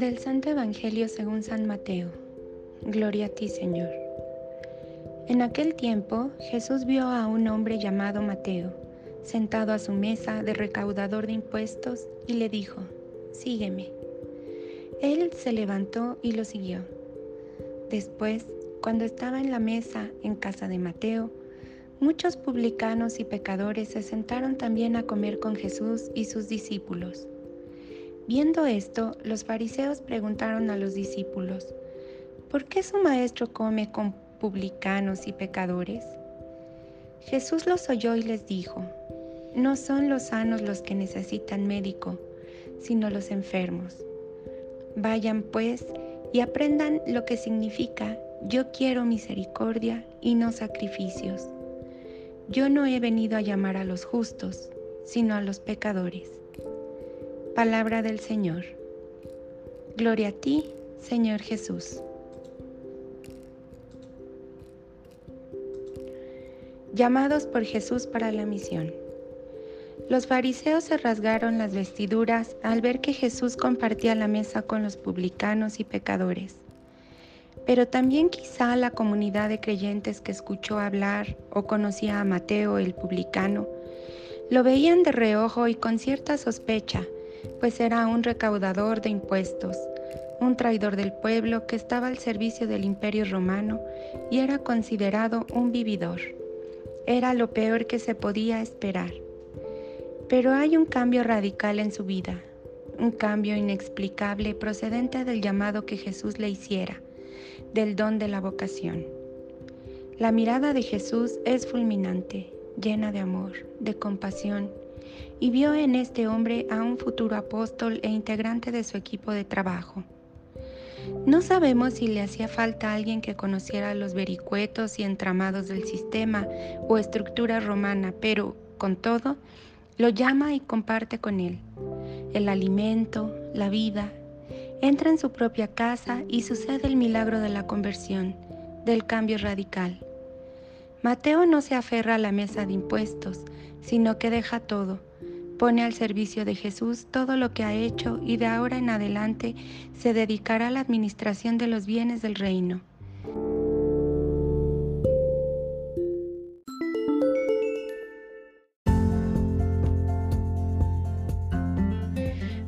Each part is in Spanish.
Del Santo Evangelio según San Mateo. Gloria a ti, Señor. En aquel tiempo Jesús vio a un hombre llamado Mateo, sentado a su mesa de recaudador de impuestos, y le dijo, Sígueme. Él se levantó y lo siguió. Después, cuando estaba en la mesa en casa de Mateo, muchos publicanos y pecadores se sentaron también a comer con Jesús y sus discípulos. Viendo esto, los fariseos preguntaron a los discípulos, ¿por qué su maestro come con publicanos y pecadores? Jesús los oyó y les dijo, no son los sanos los que necesitan médico, sino los enfermos. Vayan pues y aprendan lo que significa yo quiero misericordia y no sacrificios. Yo no he venido a llamar a los justos, sino a los pecadores. Palabra del Señor. Gloria a ti, Señor Jesús. Llamados por Jesús para la misión. Los fariseos se rasgaron las vestiduras al ver que Jesús compartía la mesa con los publicanos y pecadores. Pero también quizá la comunidad de creyentes que escuchó hablar o conocía a Mateo el publicano, lo veían de reojo y con cierta sospecha, pues era un recaudador de impuestos, un traidor del pueblo que estaba al servicio del imperio romano y era considerado un vividor. Era lo peor que se podía esperar. Pero hay un cambio radical en su vida, un cambio inexplicable procedente del llamado que Jesús le hiciera, del don de la vocación. La mirada de Jesús es fulminante, llena de amor, de compasión, y vio en este hombre a un futuro apóstol e integrante de su equipo de trabajo. No sabemos si le hacía falta alguien que conociera los vericuetos y entramados del sistema o estructura romana, pero, con todo, lo llama y comparte con él. El alimento, la vida. Entra en su propia casa y sucede el milagro de la conversión, del cambio radical. Mateo no se aferra a la mesa de impuestos, sino que deja todo pone al servicio de Jesús todo lo que ha hecho y de ahora en adelante se dedicará a la administración de los bienes del reino.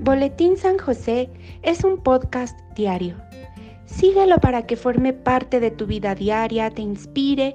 Boletín San José es un podcast diario. Síguelo para que forme parte de tu vida diaria, te inspire